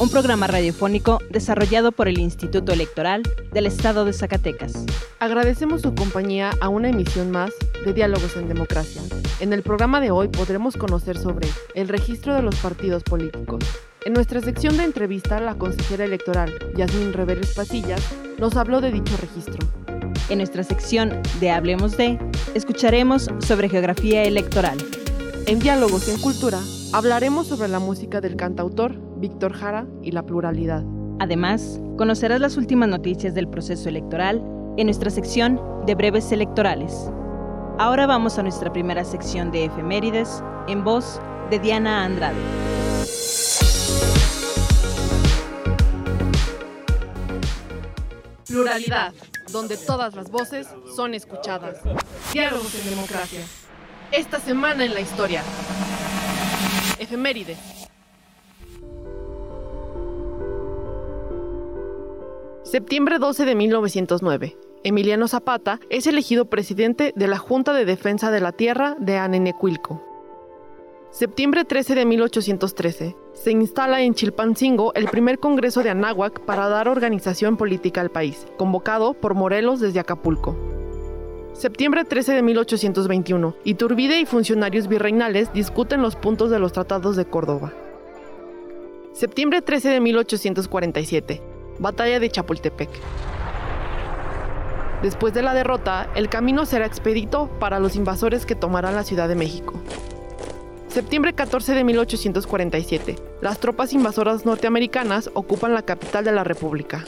un programa radiofónico desarrollado por el Instituto Electoral del Estado de Zacatecas. Agradecemos su compañía a una emisión más de Diálogos en Democracia. En el programa de hoy podremos conocer sobre el registro de los partidos políticos. En nuestra sección de entrevista, la consejera electoral Yasmín Reveles Pasillas nos habló de dicho registro. En nuestra sección de Hablemos de, escucharemos sobre geografía electoral. En Diálogos en Cultura, hablaremos sobre la música del cantautor Víctor Jara y la pluralidad. Además, conocerás las últimas noticias del proceso electoral en nuestra sección de breves electorales. Ahora vamos a nuestra primera sección de efemérides en voz de Diana Andrade. Pluralidad, donde todas las voces son escuchadas. Diálogos en democracia. Esta semana en la historia. Efeméride. Septiembre 12 de 1909. Emiliano Zapata es elegido presidente de la Junta de Defensa de la Tierra de Anenecuilco. Septiembre 13 de 1813. Se instala en Chilpancingo el primer Congreso de Anáhuac para dar organización política al país, convocado por Morelos desde Acapulco. Septiembre 13 de 1821. Iturbide y funcionarios virreinales discuten los puntos de los tratados de Córdoba. Septiembre 13 de 1847. Batalla de Chapultepec. Después de la derrota, el camino será expedito para los invasores que tomarán la Ciudad de México. Septiembre 14 de 1847. Las tropas invasoras norteamericanas ocupan la capital de la República.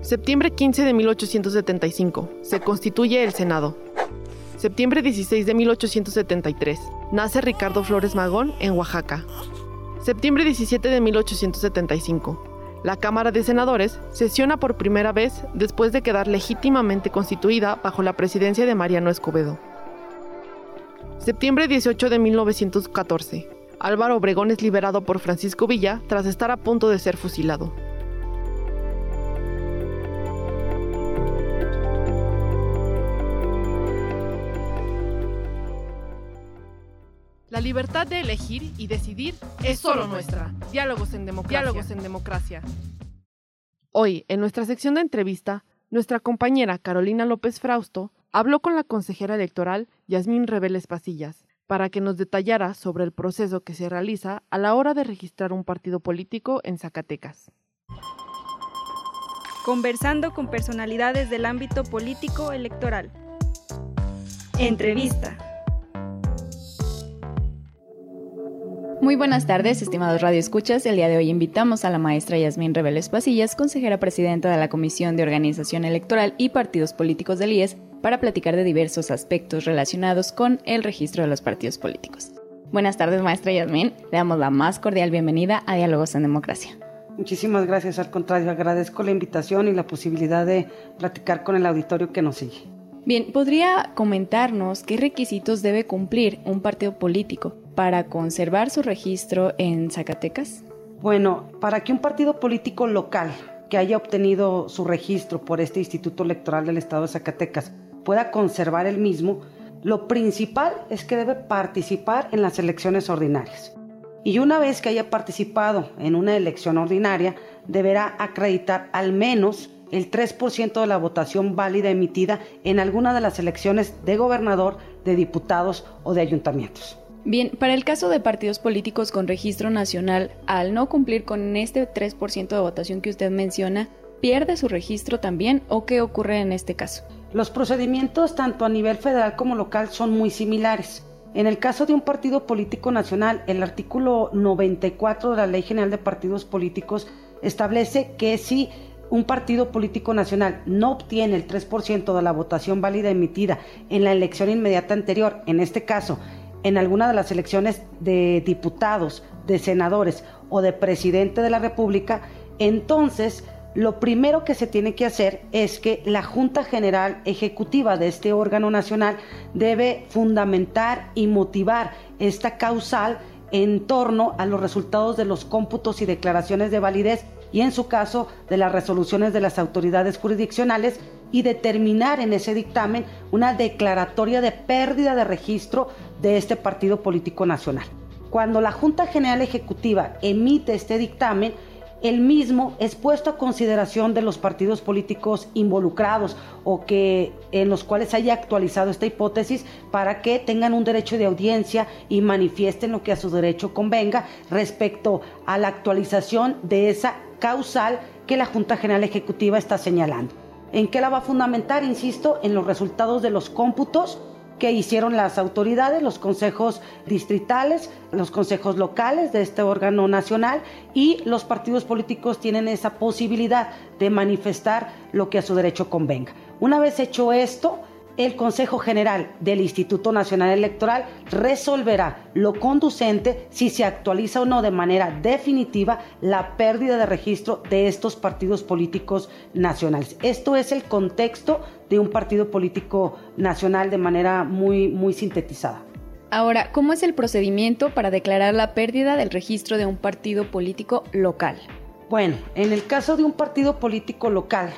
Septiembre 15 de 1875. Se constituye el Senado. Septiembre 16 de 1873. Nace Ricardo Flores Magón en Oaxaca. Septiembre 17 de 1875. La Cámara de Senadores sesiona por primera vez después de quedar legítimamente constituida bajo la presidencia de Mariano Escobedo. Septiembre 18 de 1914. Álvaro Obregón es liberado por Francisco Villa tras estar a punto de ser fusilado. La libertad de elegir y decidir es solo nuestra. Diálogos en democracia. Diálogos en democracia. Hoy, en nuestra sección de entrevista, nuestra compañera Carolina López Frausto habló con la consejera electoral Yasmín Reveles Pasillas para que nos detallara sobre el proceso que se realiza a la hora de registrar un partido político en Zacatecas. Conversando con personalidades del ámbito político electoral. Entrevista. Muy buenas tardes, estimados radioescuchas. El día de hoy invitamos a la maestra Yasmín Reveles Pasillas, consejera presidenta de la Comisión de Organización Electoral y Partidos Políticos del IES, para platicar de diversos aspectos relacionados con el registro de los partidos políticos. Buenas tardes, maestra Yasmín. Le damos la más cordial bienvenida a Diálogos en Democracia. Muchísimas gracias, al contrario, agradezco la invitación y la posibilidad de platicar con el auditorio que nos sigue. Bien, ¿podría comentarnos qué requisitos debe cumplir un partido político para conservar su registro en Zacatecas? Bueno, para que un partido político local que haya obtenido su registro por este Instituto Electoral del Estado de Zacatecas pueda conservar el mismo, lo principal es que debe participar en las elecciones ordinarias. Y una vez que haya participado en una elección ordinaria, deberá acreditar al menos el 3% de la votación válida emitida en alguna de las elecciones de gobernador, de diputados o de ayuntamientos. Bien, para el caso de partidos políticos con registro nacional, al no cumplir con este 3% de votación que usted menciona, pierde su registro también o qué ocurre en este caso? Los procedimientos tanto a nivel federal como local son muy similares. En el caso de un partido político nacional, el artículo 94 de la Ley General de Partidos Políticos establece que si un partido político nacional no obtiene el 3% de la votación válida emitida en la elección inmediata anterior, en este caso, en alguna de las elecciones de diputados, de senadores o de presidente de la República, entonces lo primero que se tiene que hacer es que la Junta General Ejecutiva de este órgano nacional debe fundamentar y motivar esta causal en torno a los resultados de los cómputos y declaraciones de validez y en su caso de las resoluciones de las autoridades jurisdiccionales y determinar en ese dictamen una declaratoria de pérdida de registro de este partido político nacional. Cuando la Junta General Ejecutiva emite este dictamen, el mismo es puesto a consideración de los partidos políticos involucrados o que en los cuales haya actualizado esta hipótesis para que tengan un derecho de audiencia y manifiesten lo que a su derecho convenga respecto a la actualización de esa causal que la Junta General Ejecutiva está señalando. ¿En qué la va a fundamentar? Insisto, en los resultados de los cómputos que hicieron las autoridades, los consejos distritales, los consejos locales de este órgano nacional y los partidos políticos tienen esa posibilidad de manifestar lo que a su derecho convenga. Una vez hecho esto, el Consejo General del Instituto Nacional Electoral resolverá lo conducente si se actualiza o no de manera definitiva la pérdida de registro de estos partidos políticos nacionales. Esto es el contexto de un partido político nacional de manera muy, muy sintetizada. Ahora, ¿cómo es el procedimiento para declarar la pérdida del registro de un partido político local? Bueno, en el caso de un partido político local,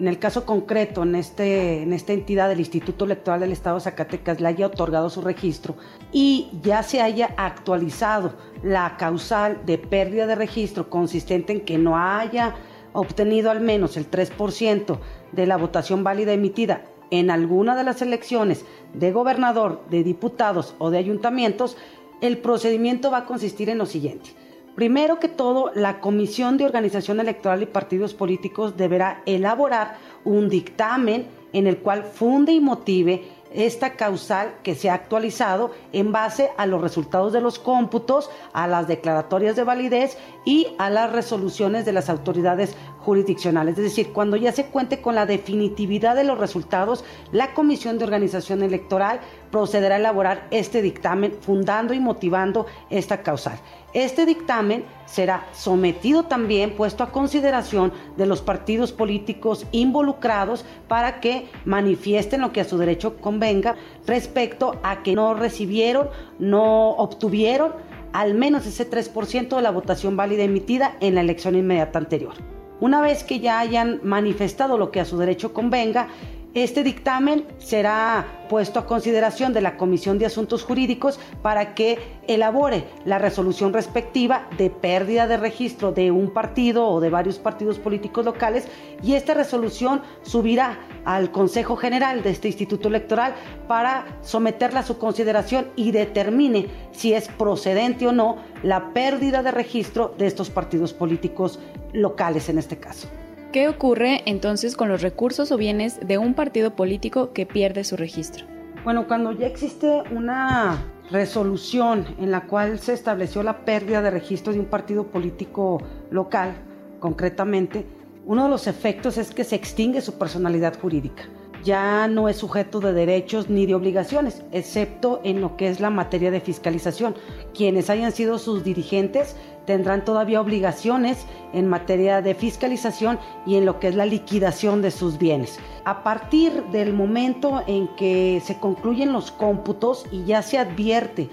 en el caso concreto, en, este, en esta entidad del Instituto Electoral del Estado de Zacatecas le haya otorgado su registro y ya se haya actualizado la causal de pérdida de registro consistente en que no haya obtenido al menos el 3% de la votación válida emitida en alguna de las elecciones de gobernador, de diputados o de ayuntamientos, el procedimiento va a consistir en lo siguiente Primero que todo, la Comisión de Organización Electoral y Partidos Políticos deberá elaborar un dictamen en el cual funde y motive esta causal que se ha actualizado en base a los resultados de los cómputos, a las declaratorias de validez y a las resoluciones de las autoridades jurisdiccionales. Es decir, cuando ya se cuente con la definitividad de los resultados, la Comisión de Organización Electoral procederá a elaborar este dictamen fundando y motivando esta causal. Este dictamen será sometido también, puesto a consideración de los partidos políticos involucrados para que manifiesten lo que a su derecho convenga respecto a que no recibieron, no obtuvieron al menos ese 3% de la votación válida emitida en la elección inmediata anterior. Una vez que ya hayan manifestado lo que a su derecho convenga, este dictamen será puesto a consideración de la Comisión de Asuntos Jurídicos para que elabore la resolución respectiva de pérdida de registro de un partido o de varios partidos políticos locales y esta resolución subirá al Consejo General de este Instituto Electoral para someterla a su consideración y determine si es procedente o no la pérdida de registro de estos partidos políticos locales en este caso. ¿Qué ocurre entonces con los recursos o bienes de un partido político que pierde su registro? Bueno, cuando ya existe una resolución en la cual se estableció la pérdida de registro de un partido político local, concretamente, uno de los efectos es que se extingue su personalidad jurídica ya no es sujeto de derechos ni de obligaciones, excepto en lo que es la materia de fiscalización. Quienes hayan sido sus dirigentes tendrán todavía obligaciones en materia de fiscalización y en lo que es la liquidación de sus bienes. A partir del momento en que se concluyen los cómputos y ya se advierte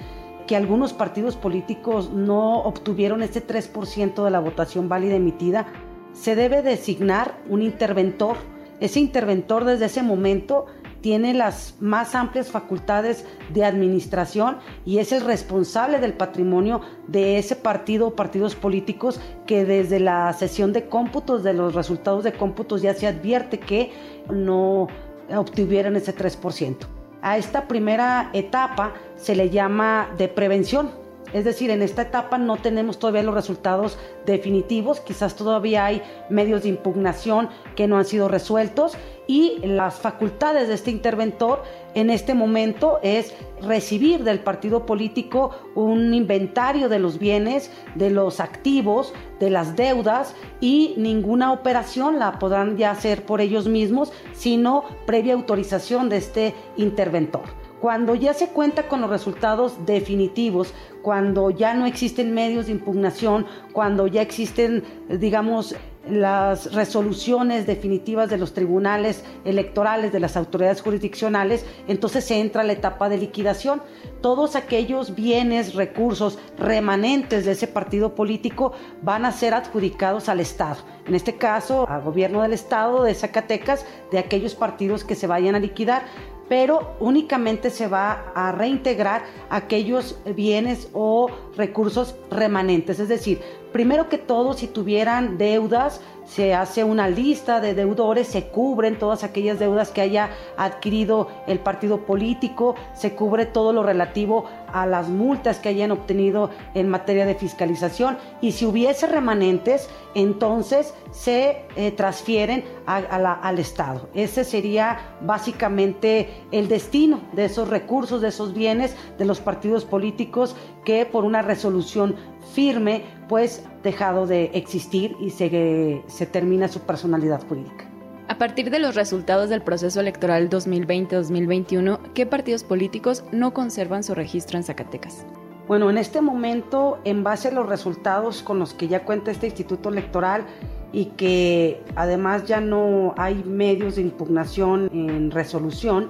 que algunos partidos políticos no obtuvieron ese 3% de la votación válida emitida, se debe designar un interventor ese interventor desde ese momento tiene las más amplias facultades de administración y es el responsable del patrimonio de ese partido o partidos políticos que desde la sesión de cómputos, de los resultados de cómputos ya se advierte que no obtuvieron ese 3%. A esta primera etapa se le llama de prevención Es decir, en esta etapa no tenemos todavía los resultados definitivos, quizás todavía hay medios de impugnación que no han sido resueltos y las facultades de este interventor en este momento es recibir del partido político un inventario de los bienes, de los activos, de las deudas y ninguna operación la podrán ya hacer por ellos mismos, sino previa autorización de este interventor. Cuando ya se cuenta con los resultados definitivos, cuando ya no existen medios de impugnación, cuando ya existen, digamos, las resoluciones definitivas de los tribunales electorales, de las autoridades jurisdiccionales, entonces se entra a la etapa de liquidación. Todos aquellos bienes, recursos remanentes de ese partido político van a ser adjudicados al Estado. En este caso, al gobierno del Estado de Zacatecas, de aquellos partidos que se vayan a liquidar pero únicamente se va a reintegrar aquellos bienes o recursos remanentes. Es decir, primero que todo, si tuvieran deudas, se hace una lista de deudores, se cubren todas aquellas deudas que haya adquirido el partido político, se cubre todo lo relativo a las multas que hayan obtenido en materia de fiscalización y si hubiese remanentes, entonces se eh, transfieren al Estado. Ese sería básicamente el destino de esos recursos, de esos bienes de los partidos políticos que por una resolución firme, pues dejado de existir y se, se termina su personalidad jurídica. A partir de los resultados del proceso electoral 2020-2021, ¿qué partidos políticos no conservan su registro en Zacatecas? Bueno, en este momento, en base a los resultados con los que ya cuenta este instituto electoral y que además ya no hay medios de impugnación en resolución,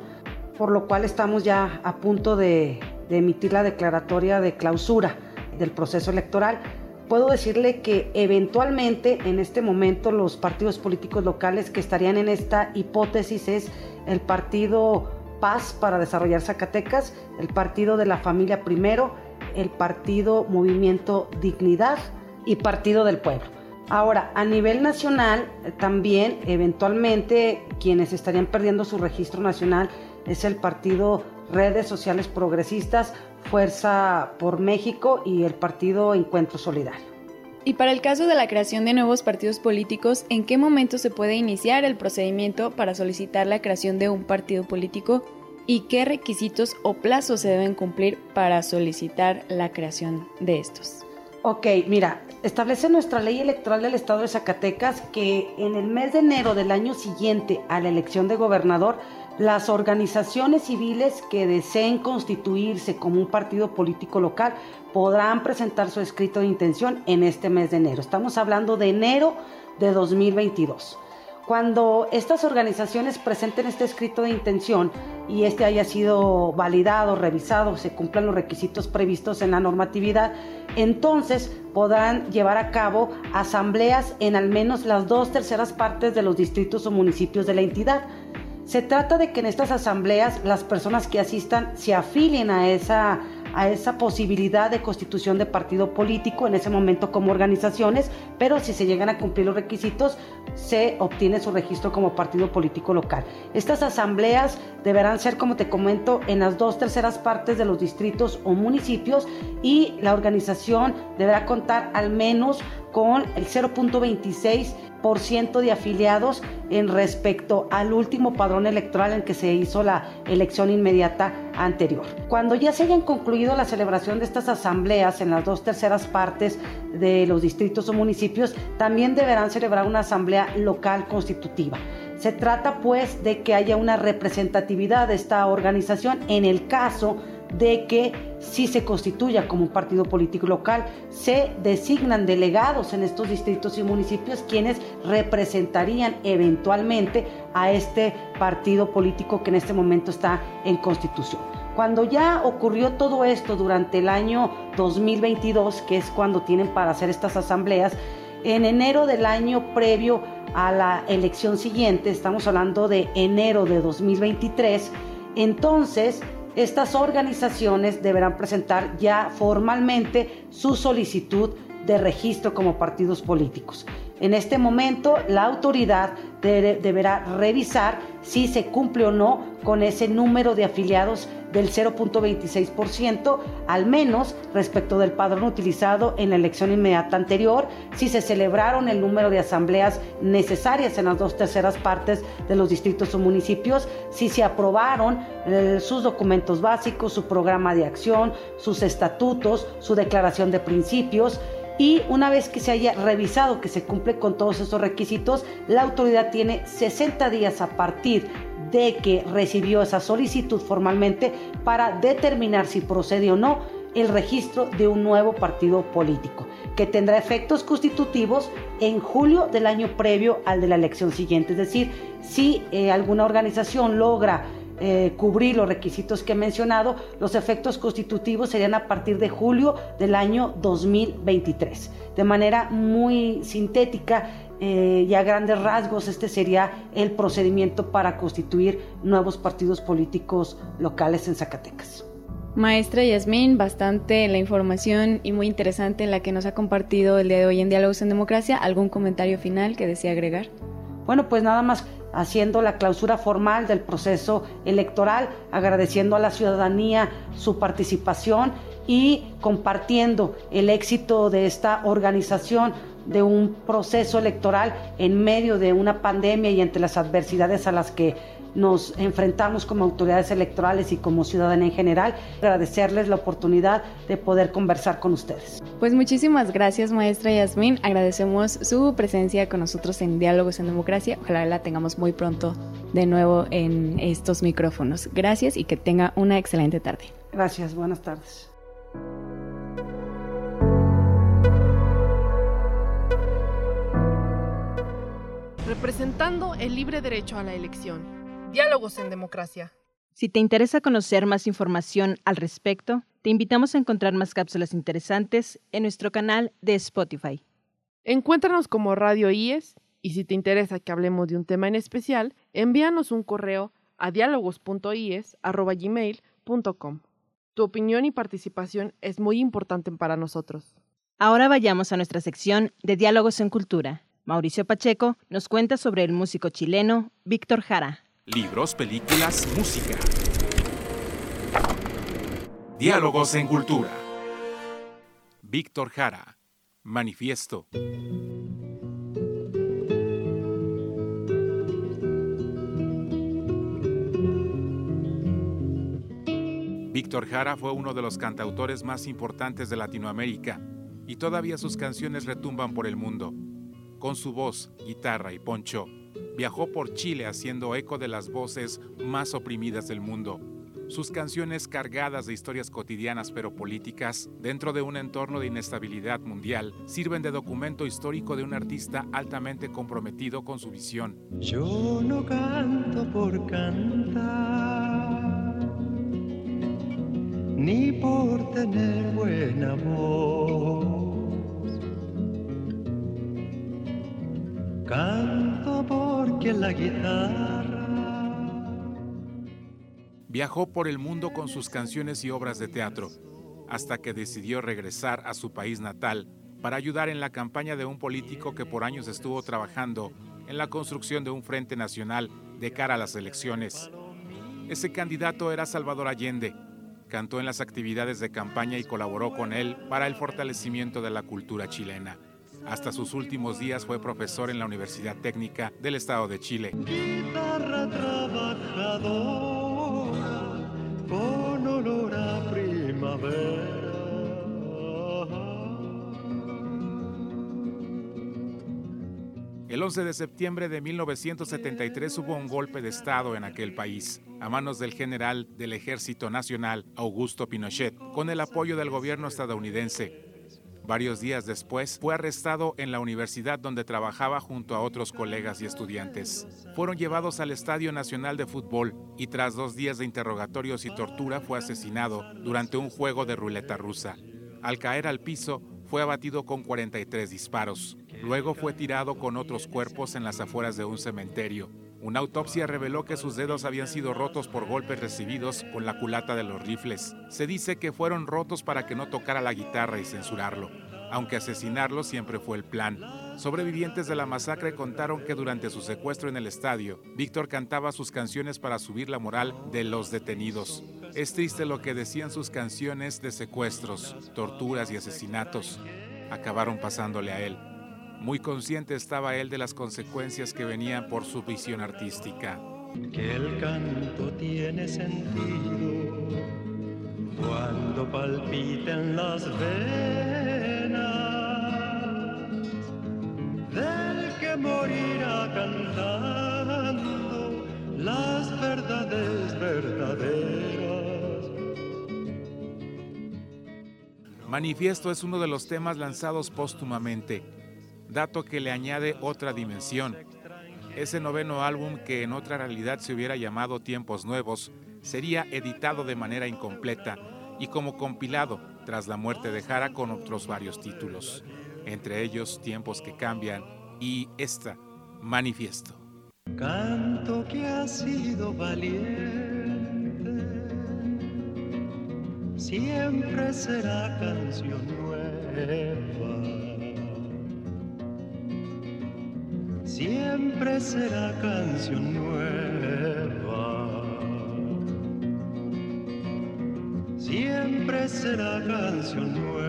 por lo cual estamos ya a punto de, de emitir la declaratoria de clausura del proceso electoral. Puedo decirle que eventualmente en este momento los partidos políticos locales que estarían en esta hipótesis es el partido Paz para desarrollar Zacatecas, el partido de la familia primero, el partido Movimiento Dignidad y Partido del Pueblo. Ahora, a nivel nacional, también eventualmente quienes estarían perdiendo su registro nacional es el partido Redes Sociales Progresistas Fuerza por México y el partido Encuentro Solidario. Y para el caso de la creación de nuevos partidos políticos, ¿en qué momento se puede iniciar el procedimiento para solicitar la creación de un partido político y qué requisitos o plazos se deben cumplir para solicitar la creación de estos? Ok, mira, establece nuestra ley electoral del Estado de Zacatecas que en el mes de enero del año siguiente a la elección de gobernador las organizaciones civiles que deseen constituirse como un partido político local podrán presentar su escrito de intención en este mes de enero. Estamos hablando de enero de 2022. Cuando estas organizaciones presenten este escrito de intención y este haya sido validado, revisado, se cumplan los requisitos previstos en la normatividad, entonces podrán llevar a cabo asambleas en al menos las dos terceras partes de los distritos o municipios de la entidad se trata de que en estas asambleas las personas que asistan se afilien a esa, a esa posibilidad de constitución de partido político en ese momento como organizaciones, pero si se llegan a cumplir los requisitos, se obtiene su registro como partido político local. Estas asambleas deberán ser, como te comento, en las dos terceras partes de los distritos o municipios y la organización deberá contar al menos con el 0.26 ciento de afiliados en respecto al último padrón electoral en que se hizo la elección inmediata anterior. Cuando ya se hayan concluido la celebración de estas asambleas en las dos terceras partes de los distritos o municipios, también deberán celebrar una asamblea local constitutiva. Se trata pues de que haya una representatividad de esta organización en el caso de que si se constituya como un partido político local, se designan delegados en estos distritos y municipios quienes representarían eventualmente a este partido político que en este momento está en constitución. Cuando ya ocurrió todo esto durante el año 2022, que es cuando tienen para hacer estas asambleas, en enero del año previo a la elección siguiente, estamos hablando de enero de 2023, entonces estas organizaciones deberán presentar ya formalmente su solicitud de registro como partidos políticos. En este momento, la autoridad deberá revisar si se cumple o no con ese número de afiliados del 0.26%, al menos respecto del padrón utilizado en la elección inmediata anterior, si se celebraron el número de asambleas necesarias en las dos terceras partes de los distritos o municipios, si se aprobaron eh, sus documentos básicos, su programa de acción, sus estatutos, su declaración de principios, y una vez que se haya revisado que se cumple con todos esos requisitos, la autoridad tiene 60 días a partir de que recibió esa solicitud formalmente para determinar si procede o no el registro de un nuevo partido político, que tendrá efectos constitutivos en julio del año previo al de la elección siguiente. Es decir, si eh, alguna organización logra eh, cubrir los requisitos que he mencionado, los efectos constitutivos serían a partir de julio del año 2023. De manera muy sintética, eh, y a grandes rasgos este sería el procedimiento para constituir nuevos partidos políticos locales en Zacatecas. Maestra Yasmín, bastante la información y muy interesante la que nos ha compartido el día de hoy en Diálogos en Democracia. ¿Algún comentario final que desea agregar? Bueno, pues nada más haciendo la clausura formal del proceso electoral, agradeciendo a la ciudadanía su participación y compartiendo el éxito de esta organización de un proceso electoral en medio de una pandemia y entre las adversidades a las que nos enfrentamos como autoridades electorales y como ciudadanía en general. Agradecerles la oportunidad de poder conversar con ustedes. Pues muchísimas gracias, maestra Yasmín. Agradecemos su presencia con nosotros en Diálogos en Democracia. Ojalá la tengamos muy pronto de nuevo en estos micrófonos. Gracias y que tenga una excelente tarde. Gracias, buenas tardes. representando el libre derecho a la elección. Diálogos en democracia. Si te interesa conocer más información al respecto, te invitamos a encontrar más cápsulas interesantes en nuestro canal de Spotify. Encuéntranos como Radio IES y si te interesa que hablemos de un tema en especial, envíanos un correo a diálogos.ies.gmail.com. Tu opinión y participación es muy importante para nosotros. Ahora vayamos a nuestra sección de Diálogos en Cultura. Mauricio Pacheco nos cuenta sobre el músico chileno Víctor Jara. Libros, películas, música. Diálogos en Cultura. Víctor Jara. Manifiesto. Víctor Jara fue uno de los cantautores más importantes de Latinoamérica y todavía sus canciones retumban por el mundo con su voz, guitarra y poncho, viajó por Chile haciendo eco de las voces más oprimidas del mundo. Sus canciones cargadas de historias cotidianas pero políticas, dentro de un entorno de inestabilidad mundial, sirven de documento histórico de un artista altamente comprometido con su visión. Yo no canto por cantar, ni por tener buena voz Viajó por el mundo con sus canciones y obras de teatro, hasta que decidió regresar a su país natal para ayudar en la campaña de un político que por años estuvo trabajando en la construcción de un frente nacional de cara a las elecciones. Ese candidato era Salvador Allende. Cantó en las actividades de campaña y colaboró con él para el fortalecimiento de la cultura chilena. Hasta sus últimos días fue profesor en la Universidad Técnica del Estado de Chile. Guitarra trabajadora con olor a primavera. El 11 de septiembre de 1973 hubo un golpe de Estado en aquel país, a manos del general del Ejército Nacional, Augusto Pinochet, con el apoyo del gobierno estadounidense. Varios días después fue arrestado en la universidad donde trabajaba junto a otros colegas y estudiantes. Fueron llevados al Estadio Nacional de Fútbol y tras dos días de interrogatorios y tortura fue asesinado durante un juego de ruleta rusa. Al caer al piso, fue abatido con 43 disparos. Luego fue tirado con otros cuerpos en las afueras de un cementerio. Una autopsia reveló que sus dedos habían sido rotos por golpes recibidos con la culata de los rifles. Se dice que fueron rotos para que no tocara la guitarra y censurarlo, aunque asesinarlo siempre fue el plan. Sobrevivientes de la masacre contaron que durante su secuestro en el estadio, Víctor cantaba sus canciones para subir la moral de los detenidos. Es triste lo que decían sus canciones de secuestros, torturas y asesinatos. Acabaron pasándole a él. Muy consciente estaba él de las consecuencias que venían por su visión artística. Que el canto tiene sentido cuando palpiten las venas del que morirá cantando las verdades verdaderas. Manifiesto es uno de los temas lanzados póstumamente, dato que le añade otra dimensión. Ese noveno álbum que en otra realidad se hubiera llamado Tiempos Nuevos, sería editado de manera incompleta y como compilado tras la muerte de Jara con otros varios títulos, entre ellos Tiempos que cambian y esta, Manifiesto. Canto que ha sido valiente, siempre será canción nueva. Siempre será canción nueva. Siempre será canción nueva.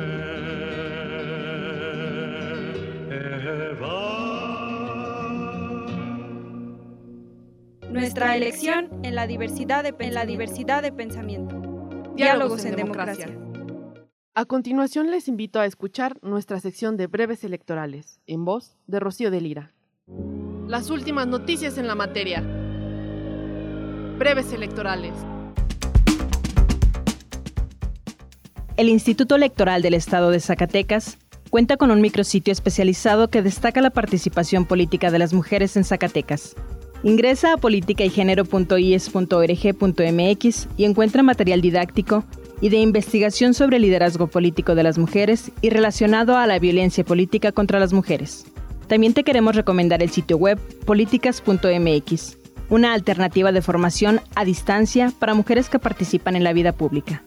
Nuestra elección en la diversidad de, en la diversidad de pensamiento. Diálogos en democracia. A continuación les invito a escuchar nuestra sección de breves electorales, en voz de Rocío de Lira. Las últimas noticias en la materia. Breves electorales. El Instituto Electoral del Estado de Zacatecas cuenta con un micrositio especializado que destaca la participación política de las mujeres en Zacatecas. Ingresa a politicaygenero.ies.org.mx y encuentra material didáctico y de investigación sobre el liderazgo político de las mujeres y relacionado a la violencia política contra las mujeres. También te queremos recomendar el sitio web políticas.mx, una alternativa de formación a distancia para mujeres que participan en la vida pública.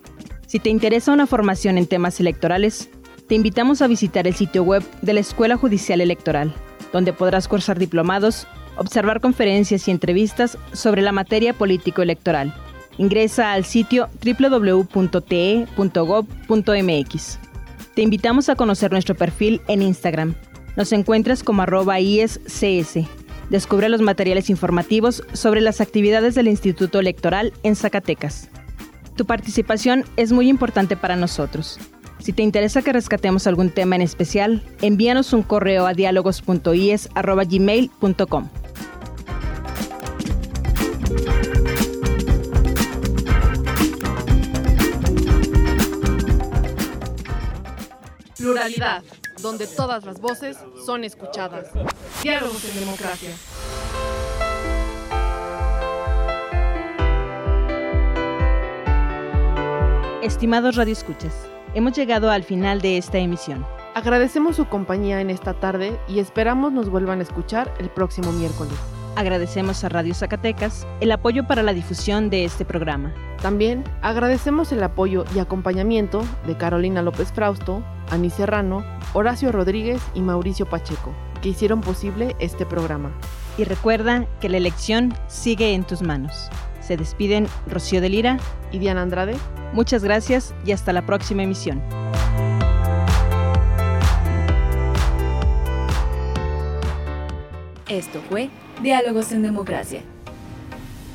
Si te interesa una formación en temas electorales, te invitamos a visitar el sitio web de la Escuela Judicial Electoral, donde podrás cursar diplomados, observar conferencias y entrevistas sobre la materia político-electoral. Ingresa al sitio www.te.gov.mx. Te invitamos a conocer nuestro perfil en Instagram. Nos encuentras como arroba IESCS. Descubre los materiales informativos sobre las actividades del Instituto Electoral en Zacatecas. Tu participación es muy importante para nosotros. Si te interesa que rescatemos algún tema en especial, envíanos un correo a diálogos.ies.gmail.com. Pluralidad, donde todas las voces son escuchadas. Diálogos en democracia. Estimados radioescuchas, hemos llegado al final de esta emisión. Agradecemos su compañía en esta tarde y esperamos nos vuelvan a escuchar el próximo miércoles. Agradecemos a Radio Zacatecas el apoyo para la difusión de este programa. También agradecemos el apoyo y acompañamiento de Carolina López Frausto, Ani Serrano, Horacio Rodríguez y Mauricio Pacheco, que hicieron posible este programa. Y recuerda que la elección sigue en tus manos. Se despiden Rocío de Lira Y Diana Andrade, Muchas gracias y hasta la próxima emisión. Esto fue Diálogos en Democracia.